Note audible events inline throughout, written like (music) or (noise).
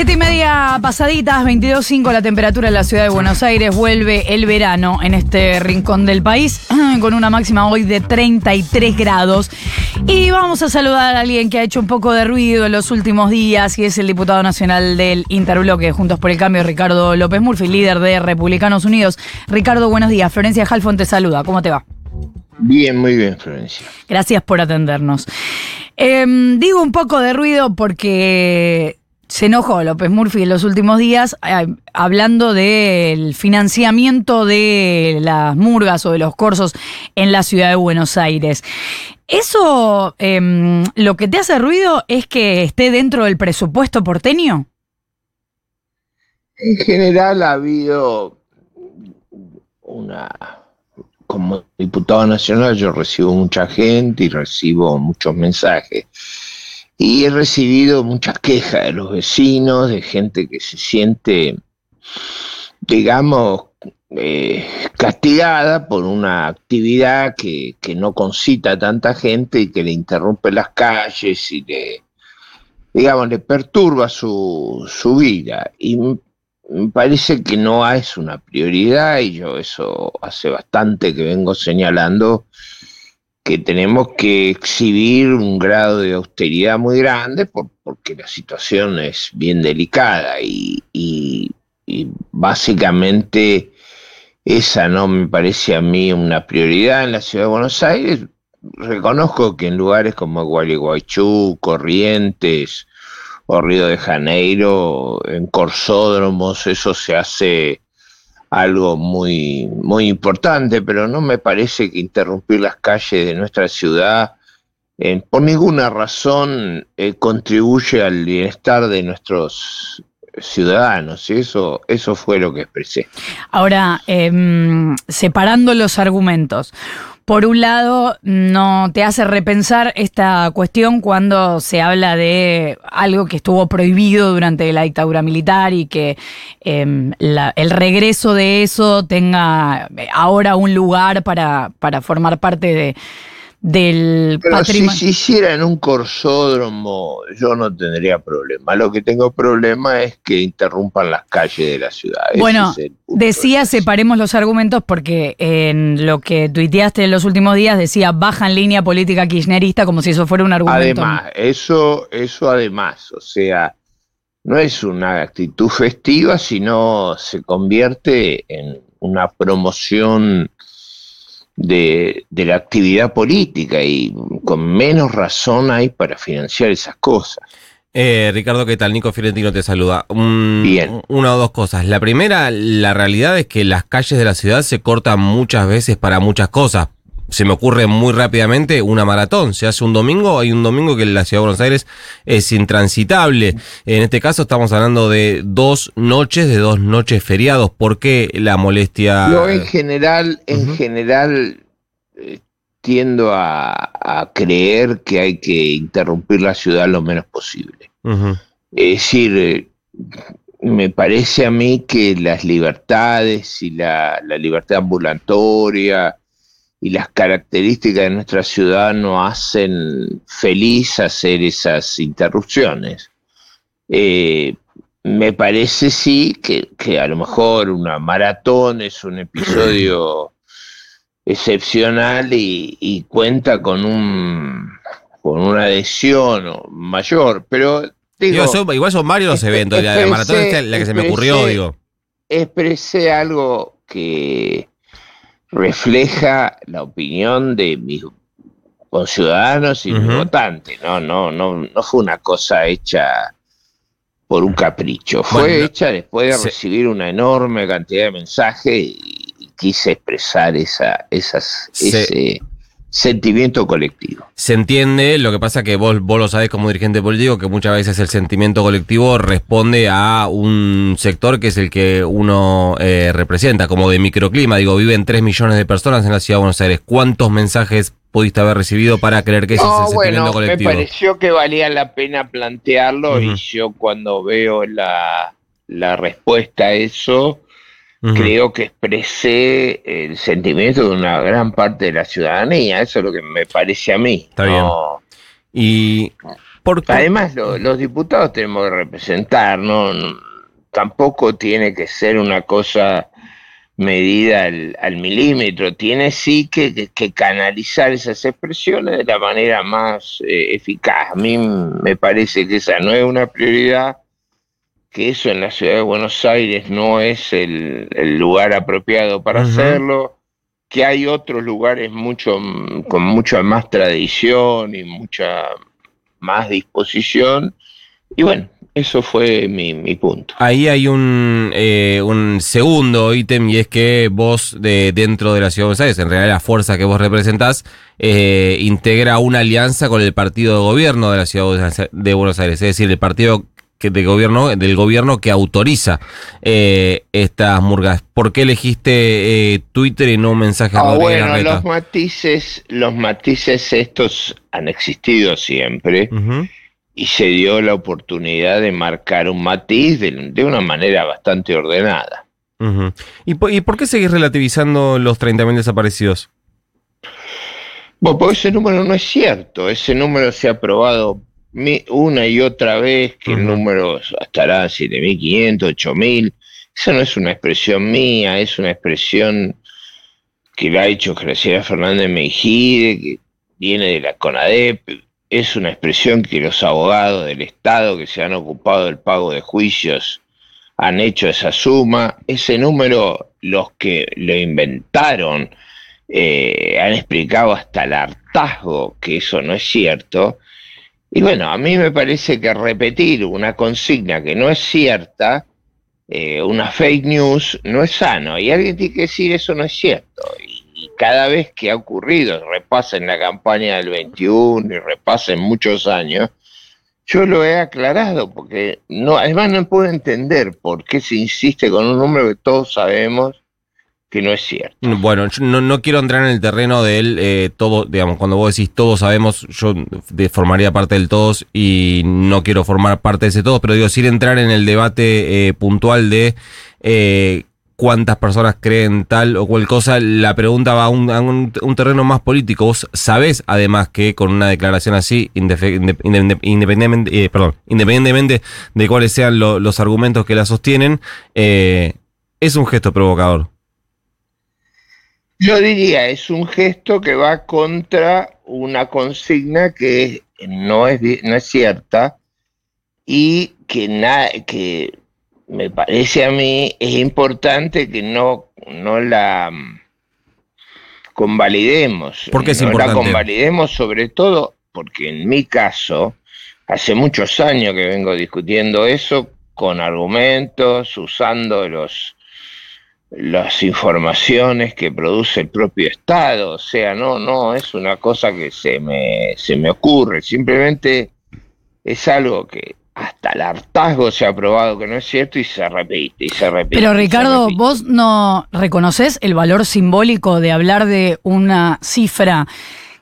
Siete y media pasaditas, 22.5 la temperatura en la ciudad de Buenos Aires. Vuelve el verano en este rincón del país (clears throat) con una máxima hoy de 33 grados. Y vamos a saludar a alguien que ha hecho un poco de ruido en los últimos días y es el diputado nacional del Interbloque Juntos por el Cambio, Ricardo López Murphy, líder de Republicanos Unidos. Ricardo, buenos días. Florencia Halfon te saluda. ¿Cómo te va? Bien, muy bien, Florencia. Gracias por atendernos. Em, digo un poco de ruido porque se enojó López Murphy en los últimos días eh, hablando del financiamiento de las murgas o de los corsos en la ciudad de Buenos Aires. ¿Eso em, lo que te hace ruido es que esté dentro del presupuesto porteño? En general ha habido una... Como diputado nacional yo recibo mucha gente y recibo muchos mensajes y he recibido muchas quejas de los vecinos, de gente que se siente, digamos, eh, castigada por una actividad que, no concita a tanta gente y que le interrumpe las calles y le, digamos, le perturba su, su vida. Y me parece que no es una prioridad y yo eso hace bastante que vengo señalando que tenemos que exhibir un grado de austeridad muy grande porque la situación es bien delicada y, básicamente esa no me parece a mí una prioridad en la ciudad de Buenos Aires. Reconozco que en lugares como Gualeguaychú, Corrientes o Río de Janeiro, en corsódromos, eso se hace algo muy, muy importante, pero no me parece que interrumpir las calles de nuestra ciudad eh, por ninguna razón eh, contribuye al bienestar de nuestros ciudadanos. Y eso, eso fue lo que expresé. Ahora, em, separando los argumentos, por un lado, no te hace repensar esta cuestión cuando se habla de algo que estuvo prohibido durante la dictadura militar y que em, el regreso de eso tenga ahora un lugar para, para formar parte de, del Pero Si se hiciera en un corsódromo, yo no tendría problema. Lo que tengo problema es que interrumpan las calles de la ciudad. Bueno, decía separemos los argumentos porque en lo que tuiteaste en los últimos días decía baja en línea política kirchnerista como si eso fuera un argumento. Además, eso, eso además, o sea, no es una actitud festiva, sino se convierte en una promoción de, la actividad política y con menos razón hay para financiar esas cosas. Eh, Ricardo, ¿qué tal? Nico Fiorentino te saluda. Bien. Una o dos cosas. La primera, la realidad es que las calles de la ciudad se cortan muchas veces para muchas cosas se me ocurre muy rápidamente una maratón. Se hace un domingo, hay un domingo que en la ciudad de Buenos Aires es intransitable. En este caso estamos hablando de dos noches, de dos noches feriados. ¿Por qué la molestia? Yo en general, en general eh, tiendo a, creer que hay que interrumpir la ciudad lo menos posible. Es decir, eh, me parece a mí que las libertades y la, la libertad ambulatoria, y las características de nuestra ciudad no hacen feliz hacer esas interrupciones. Eh, me parece sí que, a lo mejor una maratón es un episodio (clears throat) excepcional y, cuenta con un con una adhesión mayor, pero digo, igual son varios los eventos, la, maratón es la que se me ocurrió, digo. Expresé algo que refleja la opinión de mis conciudadanos y mis votantes. No, no, no, no fue una cosa hecha por un capricho. Fue hecha después de recibir una enorme cantidad de mensajes y, quise expresar esa, esas, ese, sentimiento colectivo. Se entiende, lo que pasa que vos, vos lo sabés como dirigente político, que muchas veces el sentimiento colectivo responde a un sector que es el que uno eh, representa, como de microclima. Digo, viven 3 millones de personas en la ciudad de Buenos Aires. ¿Cuántos mensajes pudiste haber recibido para creer que ese es el sentimiento colectivo? Me pareció que valía la pena plantearlo y yo cuando veo la, la respuesta a eso creo que expresé el sentimiento de una gran parte de la ciudadanía. Eso es lo que me parece a mí. Está bien. Y Además, los diputados tenemos que representar, ¿no? Tampoco tiene que ser una cosa medida al, milímetro, tiene sí que, canalizar esas expresiones de la manera más eh, eficaz. A mí me parece que esa no es una prioridad, que eso en la ciudad de Buenos Aires no es el, lugar apropiado para hacerlo, que hay otros lugares mucho, con mucha más tradición y mucha más disposición. Y bueno, eso fue mi, punto. Ahí hay un, eh, un segundo ítem y es que vos de, dentro de la Ciudad de Buenos Aires, en realidad la fuerza que vos representás, eh, integra una alianza con el partido de gobierno de la Ciudad de Buenos Aires, es decir, el partido que de gobierno, del gobierno que autoriza eh, estas murgas. ¿Por qué elegiste Twitter y no un mensaje ah, Bueno, los matices, los matices estos han existido siempre y se dio la oportunidad de marcar un matiz de, una manera bastante ordenada. ¿Y, por, qué seguís relativizando los 30.000 desaparecidos? Bueno, porque ese número no es cierto. Ese número se ha probado una y otra vez que el número estará 7.500, 8.000. Eso no es una expresión mía, es una expresión que la ha hecho Graciela Fernández Mejide, que viene de la CONADEP, es una expresión que los abogados del Estado que se han ocupado del pago de juicios han hecho esa suma. Ese número, los que lo inventaron, eh, han explicado hasta el hartazgo que eso no es cierto. Y bueno, a mí me parece que repetir una consigna que no es cierta, eh, una fake news, no es sano. Y alguien tiene que decir eso no es cierto y cada vez que ha ocurrido, repasen la campaña del 21 y repasen muchos años, yo lo he aclarado, porque no, además no puedo entender por qué se insiste con un número que todos sabemos que no es cierto. Bueno, yo no, quiero entrar en el terreno del eh, todo, digamos, cuando vos decís todos sabemos, yo formaría parte del todos y no quiero formar parte de ese todos, pero digo, sin entrar en el debate eh, puntual de eh, cuántas personas creen tal o cual cosa, la pregunta va a un, terreno más político. Vos sabés además que con una declaración así, independientemente, perdón, independientemente de cuáles sean los argumentos que la sostienen, es un gesto provocador. Yo diría, es un gesto que va contra una consigna que no es, no es cierta y que, nada que me parece a mí es importante que no, no la mm, convalidemos. ¿Por qué es no la convalidemos sobre todo porque en mi caso, hace muchos años que vengo discutiendo eso con argumentos, usando los las informaciones que produce el propio Estado, o sea, no, no es una cosa que se me, se me ocurre, simplemente es algo que hasta el hartazgo se ha probado que no es cierto y se repite y se repite. Pero Ricardo, vos no reconoces el valor simbólico de hablar de una cifra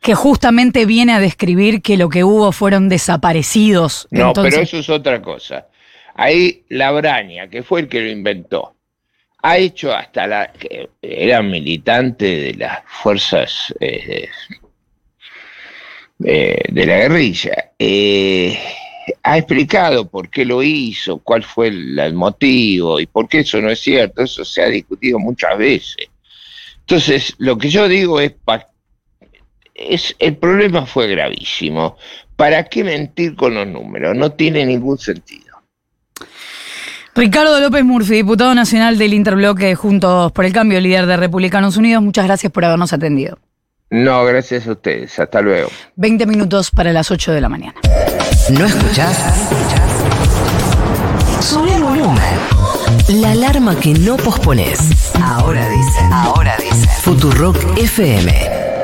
que justamente viene a describir que lo que hubo fueron desaparecidos. No, pero eso es otra cosa. Ahí Labraña, que fue el que lo inventó, ha hecho hasta la era militante de las fuerzas eh, eh, de la guerrilla. Eh, ha explicado por qué lo hizo, cuál fue el, motivo y por qué eso no es cierto. Eso se ha discutido muchas veces. Entonces, lo que yo digo es el problema fue gravísimo. ¿Para qué mentir con los números? No tiene ningún sentido. Ricardo López Murphy, diputado nacional del Interbloque Juntos por el Cambio, líder de Republicanos Unidos, muchas gracias por habernos atendido. No, gracias a ustedes. Hasta luego. 20 minutos para las 8 de la mañana. ¿No escuchás? Sube el volumen. La alarma que no pospones. Ahora dice. Ahora dice. Futurock FM.